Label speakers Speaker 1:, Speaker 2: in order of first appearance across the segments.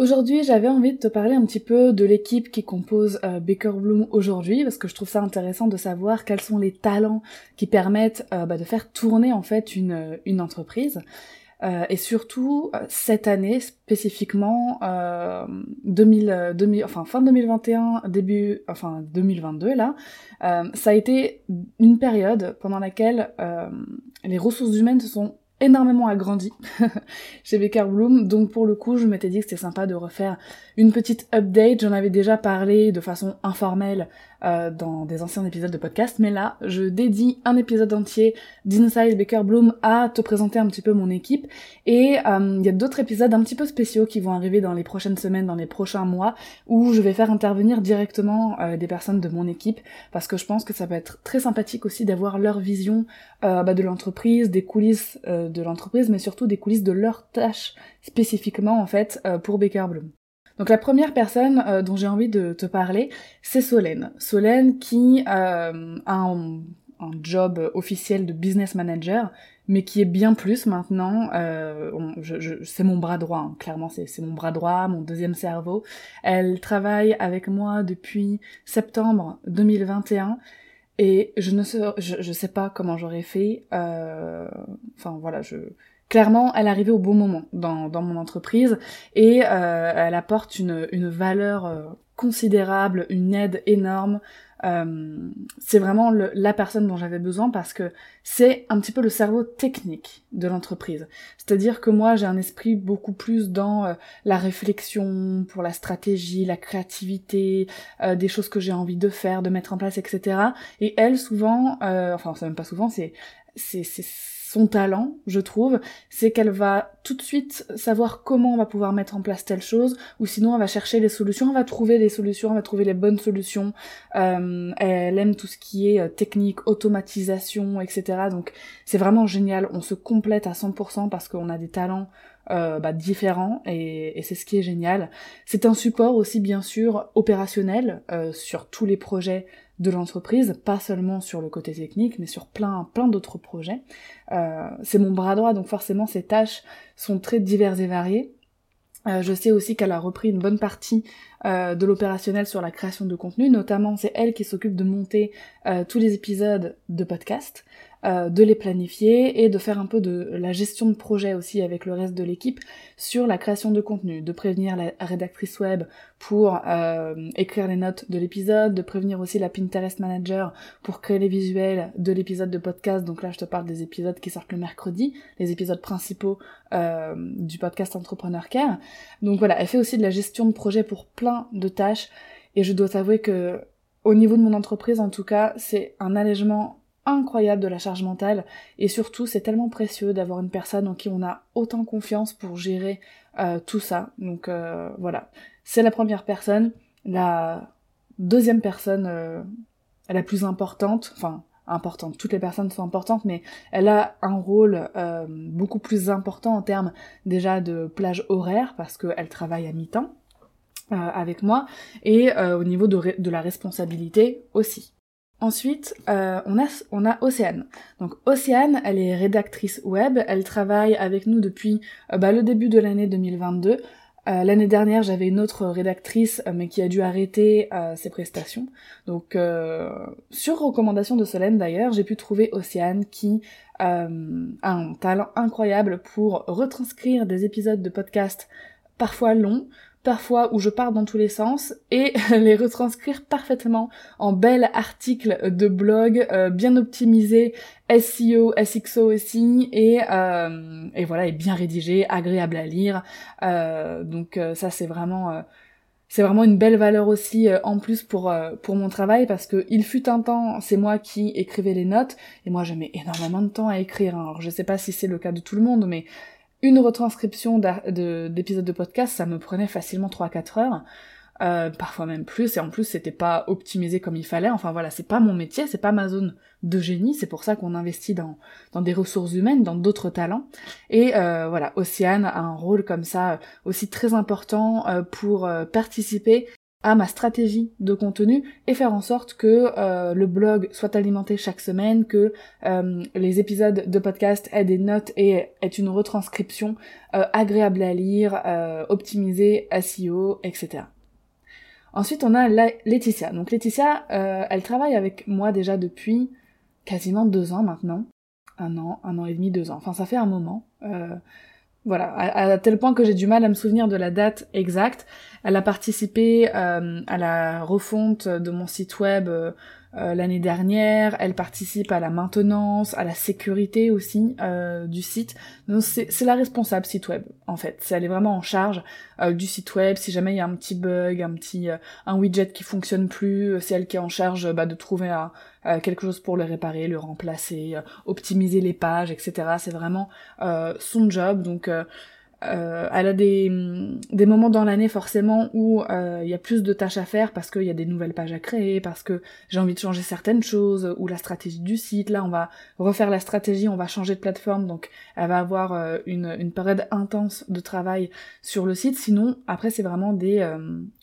Speaker 1: Aujourd'hui, j'avais envie de te parler un petit peu de l'équipe qui compose euh, Baker Bloom aujourd'hui, parce que je trouve ça intéressant de savoir quels sont les talents qui permettent euh, bah, de faire tourner en fait une, une entreprise. Euh, et surtout cette année spécifiquement 2000, 2000, enfin fin 2021 début enfin 2022 là ça a été une période pendant laquelle les ressources humaines se sont énormément agrandi chez Baker Bloom, donc pour le coup je m'étais dit que c'était sympa de refaire une petite update, j'en avais déjà parlé de façon informelle euh, dans des anciens épisodes de podcast, mais là, je dédie un épisode entier d'Inside Baker Bloom à te présenter un petit peu mon équipe. Et euh, il y a d'autres épisodes un petit peu spéciaux qui vont arriver dans les prochaines semaines, dans les prochains mois, où je vais faire intervenir directement euh, des personnes de mon équipe, parce que je pense que ça peut être très sympathique aussi d'avoir leur vision bah, de l'entreprise, des coulisses de l'entreprise, mais surtout des coulisses de leurs tâches spécifiquement en fait pour Baker Bloom. Donc la première personne euh, dont j'ai envie de te parler, c'est Solène. Solène qui euh, a un, job officiel de business manager, mais qui est bien plus maintenant. Euh, c'est mon bras droit, hein. clairement c'est mon bras droit, mon deuxième cerveau. Elle travaille avec moi depuis septembre 2021. Et je ne sais, je sais pas comment j'aurais fait. Enfin voilà, je clairement, elle arrivait au bon moment dans, dans mon entreprise et euh, elle apporte une, une valeur euh, considérable, une aide énorme. Euh, c'est vraiment le, la personne dont j'avais besoin parce que c'est un petit peu le cerveau technique de l'entreprise. C'est-à-dire que moi j'ai un esprit beaucoup plus dans euh, la réflexion, pour la stratégie, la créativité, euh, des choses que j'ai envie de faire, de mettre en place, etc. Et elle souvent, enfin c'est même pas souvent, c'est c'est son talent, je trouve, c'est qu'elle va tout de suite savoir comment on va pouvoir mettre en place telle chose, ou sinon elle va chercher les solutions, elle va trouver les solutions, elle va trouver les bonnes solutions. Euh, elle aime tout ce qui est euh, technique, automatisation, etc. Donc c'est vraiment génial, on se complète à 100% parce qu'on a des talents euh, bah, différents et, c'est ce qui est génial. C'est un support aussi bien sûr opérationnel sur tous les projets de l'entreprise, pas seulement sur le côté technique, mais sur plein, plein d'autres projets. Euh, c'est mon bras droit, donc forcément ces tâches sont très diverses et variées. Euh, je sais aussi qu'elle a repris une bonne partie euh, de l'opérationnel sur la création de contenu, notamment c'est elle qui s'occupe de monter tous les épisodes de podcast. Euh, de les planifier et de faire un peu de la gestion de projet aussi avec le reste de l'équipe sur la création de contenu, de prévenir la rédactrice web pour euh, écrire les notes de l'épisode, de prévenir aussi la Pinterest manager pour créer les visuels de l'épisode de podcast. Donc là, je te parle des épisodes qui sortent le mercredi, les épisodes principaux euh, du podcast Entrepreneur Care. Donc voilà, elle fait aussi de la gestion de projet pour plein de tâches et je dois t'avouer que au niveau de mon entreprise, en tout cas, c'est un allègement incroyable de la charge mentale et surtout c'est tellement précieux d'avoir une personne en qui on a autant confiance pour gérer euh, tout ça. Donc euh, voilà, c'est la première personne. La deuxième personne euh, la plus importante, enfin importante, toutes les personnes sont importantes, mais elle a un rôle beaucoup plus important en termes déjà de plage horaire parce qu'elle travaille à mi-temps avec moi et au niveau de la responsabilité aussi. Ensuite, euh, on, a, on a Océane. Donc Océane, elle est rédactrice web, elle travaille avec nous depuis euh, bah, le début de l'année 2022. Euh, l'année dernière, j'avais une autre rédactrice, mais qui a dû arrêter ses prestations. Donc, sur recommandation de Solène d'ailleurs, j'ai pu trouver Océane qui a un talent incroyable pour retranscrire des épisodes de podcast parfois longs, parfois où je pars dans tous les sens et les retranscrire parfaitement en bel article de blog euh, bien optimisé SEO, SXO aussi et, euh, et voilà et bien rédigé, agréable à lire. Euh, donc ça c'est vraiment c'est vraiment une belle valeur aussi en plus pour pour mon travail parce que il fut un temps c'est moi qui écrivais les notes et moi je mets énormément de temps à écrire. Alors je sais pas si c'est le cas de tout le monde mais une retranscription d'épisodes de, podcast, ça me prenait facilement 3-4 heures. Euh, parfois même plus, et en plus c'était pas optimisé comme il fallait, enfin voilà, c'est pas mon métier, c'est pas ma zone de génie, c'est pour ça qu'on investit dans, des ressources humaines, dans d'autres talents, et euh, voilà, Océane a un rôle comme ça euh, aussi très important pour participer à ma stratégie de contenu et faire en sorte que le blog soit alimenté chaque semaine, que les épisodes de podcast aient des notes et aient une retranscription agréable à lire, optimisée, SEO, etc. Ensuite, on a Laetitia. Donc Laetitia, euh, elle travaille avec moi déjà depuis quasiment deux ans maintenant. Un an, un an et demi, deux ans. Enfin, ça fait un moment. Euh, voilà, à, tel point que j'ai du mal à me souvenir de la date exacte. Elle a participé euh, à la refonte de mon site web euh, l'année dernière. Elle participe à la maintenance, à la sécurité aussi euh, du site. Donc c'est la responsable site web en fait. Elle est vraiment en charge euh, du site web. Si jamais il y a un petit bug, un petit un widget qui fonctionne plus, c'est elle qui est en charge bah, de trouver quelque chose pour le réparer, le remplacer, optimiser les pages, etc. C'est vraiment son job. Donc euh, elle a des, des moments dans l'année forcément où euh, il y a plus de tâches à faire parce qu'il y a des nouvelles pages à créer, parce que j'ai envie de changer certaines choses, ou la stratégie du site, là on va refaire la stratégie, on va changer de plateforme, donc elle va avoir euh, une, une période intense de travail sur le site, sinon après c'est vraiment des,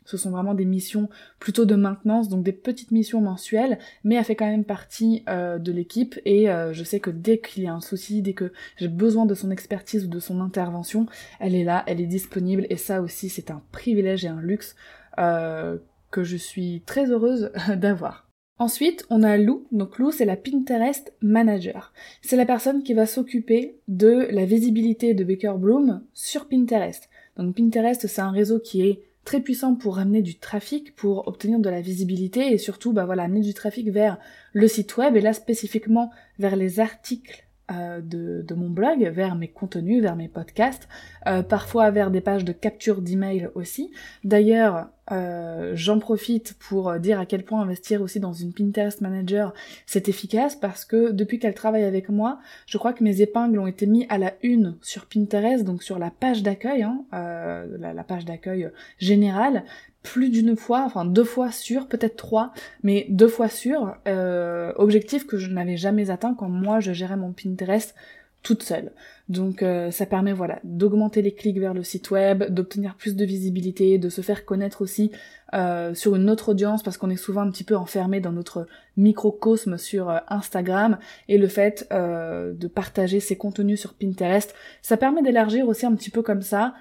Speaker 1: ce sont vraiment des missions plutôt de maintenance, donc des petites missions mensuelles, mais elle fait quand même partie euh, de l'équipe et euh, je sais que dès qu'il y a un souci, dès que j'ai besoin de son expertise ou de son intervention, elle est là, elle est disponible et ça aussi c'est un privilège et un luxe euh, que je suis très heureuse d'avoir. Ensuite, on a Lou. Donc Lou, c'est la Pinterest Manager. C'est la personne qui va s'occuper de la visibilité de Baker Bloom sur Pinterest. Donc Pinterest, c'est un réseau qui est très puissant pour amener du trafic, pour obtenir de la visibilité et surtout bah voilà, amener du trafic vers le site web et là spécifiquement vers les articles euh, de, mon blog, vers mes contenus, vers mes podcasts, euh, parfois vers des pages de capture d'email aussi. D'ailleurs, euh, j'en profite pour dire à quel point investir aussi dans une Pinterest Manager c'est efficace parce que depuis qu'elle travaille avec moi, je crois que mes épingles ont été mis à la une sur Pinterest, donc sur la page d'accueil, hein, la, page d'accueil générale, plus d'une fois, enfin deux fois sûr, peut-être trois, mais deux fois sûr, euh, objectif que je n'avais jamais atteint quand moi je gérais mon Pinterest toute seule. Donc euh, ça permet voilà d'augmenter les clics vers le site web, d'obtenir plus de visibilité, de se faire connaître aussi euh, sur une autre audience parce qu'on est souvent un petit peu enfermé dans notre microcosme sur Instagram et le fait de partager ses contenus sur Pinterest, ça permet d'élargir aussi un petit peu comme ça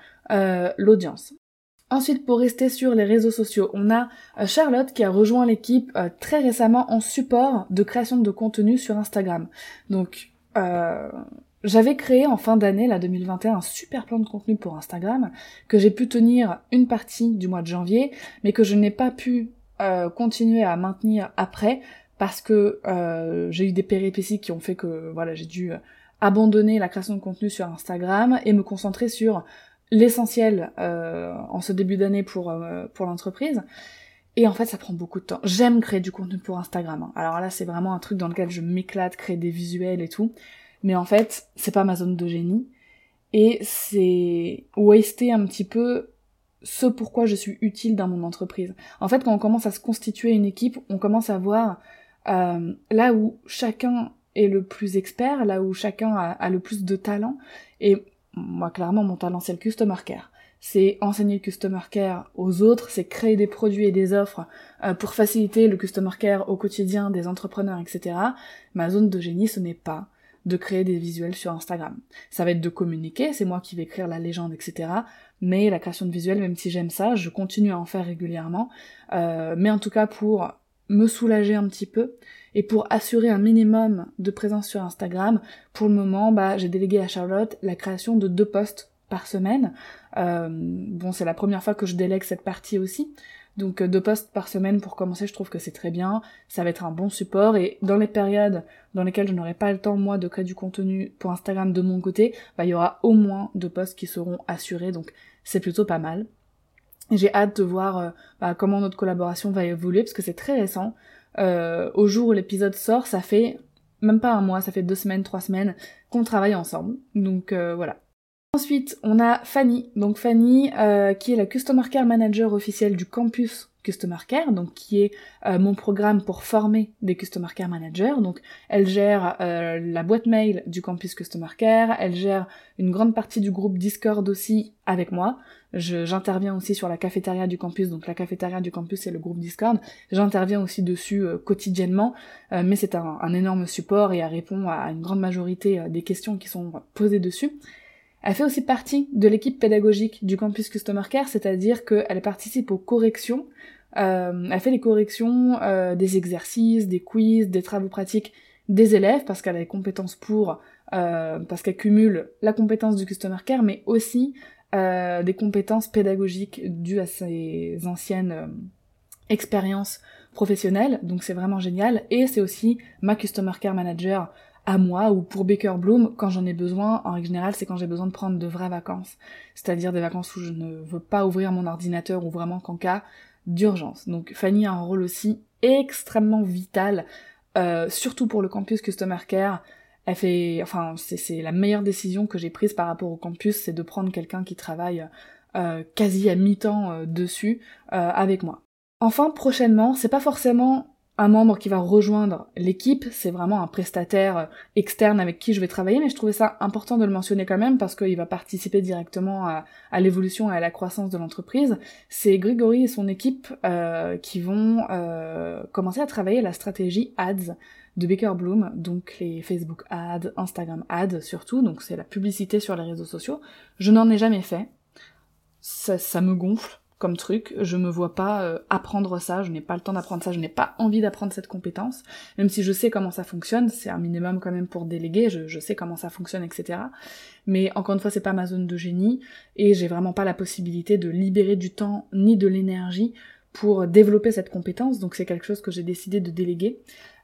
Speaker 1: l'audience. Ensuite, pour rester sur les réseaux sociaux, on a euh, Charlotte qui a rejoint l'équipe euh, très récemment en support de création de contenu sur Instagram. Donc, euh, j'avais créé en fin d'année, là 2021, un super plan de contenu pour Instagram que j'ai pu tenir une partie du mois de janvier, mais que je n'ai pas pu continuer à maintenir après parce que j'ai eu des péripéties qui ont fait que voilà j'ai dû abandonner la création de contenu sur Instagram et me concentrer sur l'essentiel euh, en ce début d'année pour, euh, pour l'entreprise. Et en fait, ça prend beaucoup de temps. J'aime créer du contenu pour Instagram. Hein. Alors là, c'est vraiment un truc dans lequel je m'éclate, créer des visuels et tout. Mais en fait, c'est pas ma zone de génie. Et c'est waster un petit peu ce pourquoi je suis utile dans mon entreprise. En fait, quand on commence à se constituer une équipe, on commence à voir euh, là où chacun est le plus expert, là où chacun a, a le plus de talent. Et moi clairement mon talent c'est le customer care. C'est enseigner le customer care aux autres, c'est créer des produits et des offres euh, pour faciliter le customer care au quotidien des entrepreneurs, etc. Ma zone de génie, ce n'est pas de créer des visuels sur Instagram. Ça va être de communiquer, c'est moi qui vais écrire la légende, etc. Mais la création de visuels, même si j'aime ça, je continue à en faire régulièrement. Euh, mais en tout cas pour me soulager un petit peu et pour assurer un minimum de présence sur Instagram, pour le moment, bah, j'ai délégué à Charlotte la création de deux posts par semaine. Euh, bon, c'est la première fois que je délègue cette partie aussi. Donc euh, deux posts par semaine pour commencer, je trouve que c'est très bien. Ça va être un bon support et dans les périodes dans lesquelles je n'aurai pas le temps moi de créer du contenu pour Instagram de mon côté, bah il y aura au moins deux posts qui seront assurés. Donc c'est plutôt pas mal. J'ai hâte de voir euh, bah, comment notre collaboration va évoluer parce que c'est très récent. Euh, au jour où l'épisode sort, ça fait même pas un mois, ça fait deux semaines, trois semaines qu'on travaille ensemble. Donc euh, voilà. Ensuite, on a Fanny. Donc Fanny, euh, qui est la Customer Care Manager officielle du campus Customer Care, donc qui est euh, mon programme pour former des Customer Care Managers. Donc elle gère euh, la boîte mail du campus Customer Care, elle gère une grande partie du groupe Discord aussi avec moi. J'interviens aussi sur la cafétéria du campus, donc la cafétéria du campus c'est le groupe Discord. J'interviens aussi dessus quotidiennement, mais c'est un, un, énorme support et elle répond à une grande majorité des questions qui sont posées dessus. Elle fait aussi partie de l'équipe pédagogique du campus Customer Care, c'est-à-dire qu'elle participe aux corrections. Euh, elle fait les corrections euh, des exercices, des quiz, des travaux pratiques des élèves parce qu'elle a les compétences pour, euh, parce qu'elle cumule la compétence du Customer Care, mais aussi des compétences pédagogiques dues à ses anciennes expériences professionnelles. Donc c'est vraiment génial. Et c'est aussi ma Customer Care Manager à moi ou pour Baker Bloom quand j'en ai besoin. En règle générale, c'est quand j'ai besoin de prendre de vraies vacances, c'est-à-dire des vacances où je ne veux pas ouvrir mon ordinateur ou vraiment qu'en cas d'urgence. Donc Fanny a un rôle aussi extrêmement vital, euh, surtout pour le campus Customer Care. Elle fait, enfin, c'est la meilleure décision que j'ai prise par rapport au campus, c'est de prendre quelqu'un qui travaille euh, quasi à mi-temps euh, dessus avec moi. Enfin, prochainement, c'est pas forcément un membre qui va rejoindre l'équipe, c'est vraiment un prestataire euh, externe avec qui je vais travailler, mais je trouvais ça important de le mentionner quand même parce qu'il va participer directement à, l'évolution et à la croissance de l'entreprise. C'est Grégory et son équipe euh, qui vont euh, commencer à travailler la stratégie ads de Baker Bloom, donc les Facebook ads, Instagram ads surtout, donc c'est la publicité sur les réseaux sociaux. Je n'en ai jamais fait. Ça, ça me gonfle comme truc, je me vois pas euh, apprendre ça, je n'ai pas le temps d'apprendre ça, je n'ai pas envie d'apprendre cette compétence, même si je sais comment ça fonctionne, c'est un minimum quand même pour déléguer, je, sais comment ça fonctionne, etc. Mais encore une fois, c'est pas ma zone de génie, et j'ai vraiment pas la possibilité de libérer du temps ni de l'énergie pour développer cette compétence, donc c'est quelque chose que j'ai décidé de déléguer.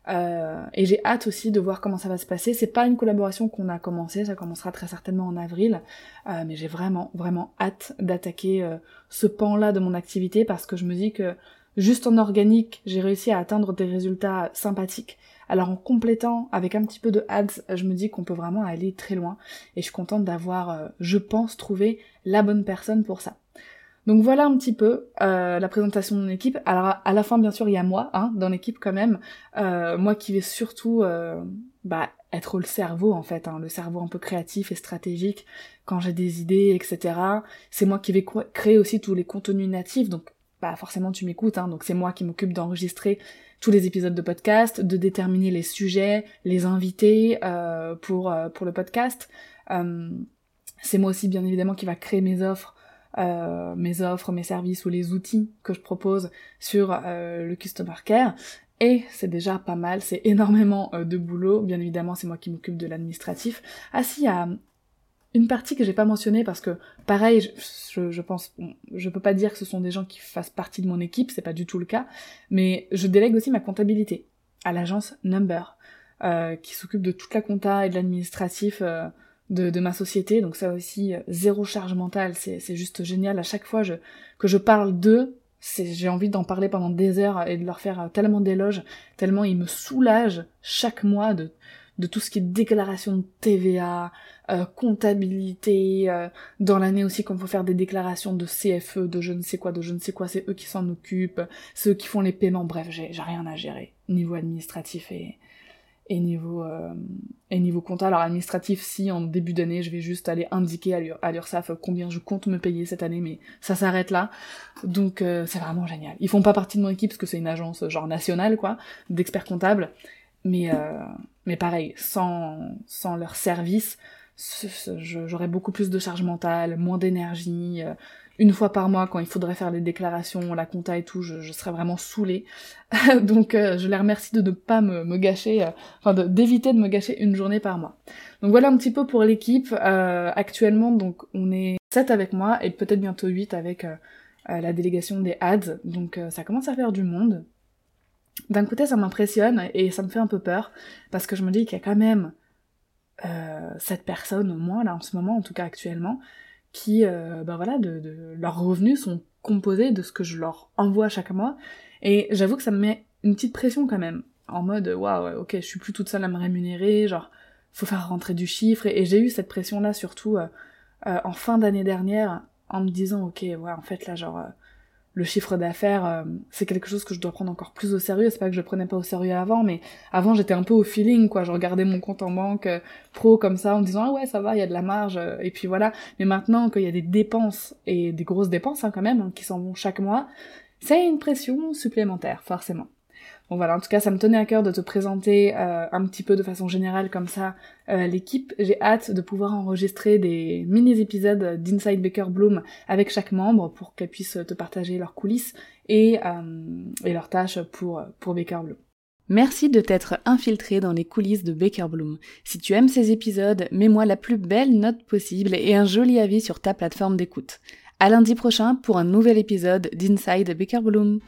Speaker 1: Euh, et j'ai hâte aussi de voir comment ça va se passer. C'est pas une collaboration qu'on a commencé, ça commencera très certainement en avril, euh, mais j'ai vraiment vraiment hâte d'attaquer euh, ce pan-là de mon activité parce que je me dis que juste en organique, j'ai réussi à atteindre des résultats sympathiques. Alors en complétant avec un petit peu de ads, je me dis qu'on peut vraiment aller très loin et je suis contente d'avoir, je pense, trouvé la bonne personne pour ça. Donc voilà un petit peu euh, la présentation de mon équipe. Alors à la fin bien sûr il y a moi hein, dans l'équipe quand même, euh, moi qui vais surtout euh, bah, être le cerveau en fait, hein, le cerveau un peu créatif et stratégique quand j'ai des idées etc. C'est moi qui vais créer aussi tous les contenus natifs donc bah forcément tu m'écoutes hein, donc c'est moi qui m'occupe d'enregistrer tous les épisodes de podcast, de déterminer les sujets, les invités pour pour le podcast. c'est moi aussi bien évidemment qui va créer mes offres euh, mes offres, mes services ou les outils que je propose sur euh, le Customer Care. Et c'est déjà pas mal, c'est énormément euh, de boulot. Bien évidemment, c'est moi qui m'occupe de l'administratif. Ah si, a une partie que j'ai pas mentionnée parce que, pareil, je, je, pense, je peux pas dire que ce sont des gens qui fassent partie de mon équipe, c'est pas du tout le cas, mais je délègue aussi ma comptabilité à l'agence Number, euh, qui s'occupe de toute la compta et de l'administratif euh, de, ma société, donc ça aussi, euh, zéro charge mentale, c'est juste génial. À chaque fois que je parle d'eux, j'ai envie d'en parler pendant des heures et de leur faire euh, tellement d'éloges, tellement ils me soulagent chaque mois de, de tout ce qui est déclaration de TVA, euh, comptabilité, dans l'année aussi quand il faut faire des déclarations de CFE, de je ne sais quoi, de je ne sais quoi, c'est eux qui s'en occupent, c'est eux qui font les paiements, bref, j'ai rien à gérer, niveau administratif et, et niveau euh, et niveau alors administratif si en début d'année je vais juste aller indiquer à l'URSSAF combien je compte me payer cette année mais ça s'arrête là. Donc euh, c'est vraiment génial. Ils font pas partie de mon équipe parce que c'est une agence genre nationale quoi d'experts comptables. Mais euh, mais pareil sans sans leur service j'aurais beaucoup plus de charge mentale moins d'énergie euh, une fois par mois quand il faudrait faire les déclarations, la compta et tout, je, serais vraiment saoulée. Donc euh, je les remercie de ne pas me, gâcher, euh, enfin d'éviter de, me gâcher une journée par mois. Donc voilà un petit peu pour l'équipe. Euh, actuellement, donc on est 7 avec moi et peut-être bientôt 8 avec la délégation des ads. Donc ça commence à faire du monde. D'un côté ça m'impressionne et ça me fait un peu peur parce que je me dis qu'il y a quand même euh, 7 personnes au moins là en ce moment, en tout cas actuellement, qui, euh, ben voilà, de, de, leurs revenus sont composés de ce que je leur envoie chaque mois. Et j'avoue que ça me met une petite pression quand même, en mode waouh, ok, je suis plus toute seule à me rémunérer, genre faut faire rentrer du chiffre. Et, j'ai eu cette pression là surtout euh, en fin d'année dernière en me disant ok ouais en fait là genre le chiffre d'affaires, euh, c'est quelque chose que je dois prendre encore plus au sérieux. C'est pas que je prenais pas au sérieux avant, mais avant j'étais un peu au feeling, quoi. Je regardais mon compte en banque euh, pro comme ça en disant ah ouais ça va, il y a de la marge, euh, et puis voilà. Mais maintenant qu'il y a des dépenses et des grosses dépenses hein, quand même hein, qui s'en vont chaque mois, c'est une pression supplémentaire forcément. Bon voilà, en tout cas, ça me tenait à cœur de te présenter euh, un petit peu de façon générale comme ça euh, l'équipe. J'ai hâte de pouvoir enregistrer des mini-épisodes d'Inside Baker Bloom avec chaque membre pour qu'elles puissent te partager leurs coulisses et, euh, et leurs tâches pour, pour Baker Bloom. Merci de t'être infiltré dans les coulisses de Baker Bloom. Si tu aimes ces épisodes, mets-moi la plus belle note possible et un joli avis sur ta plateforme d'écoute. À lundi prochain pour un nouvel épisode d'Inside Baker Bloom.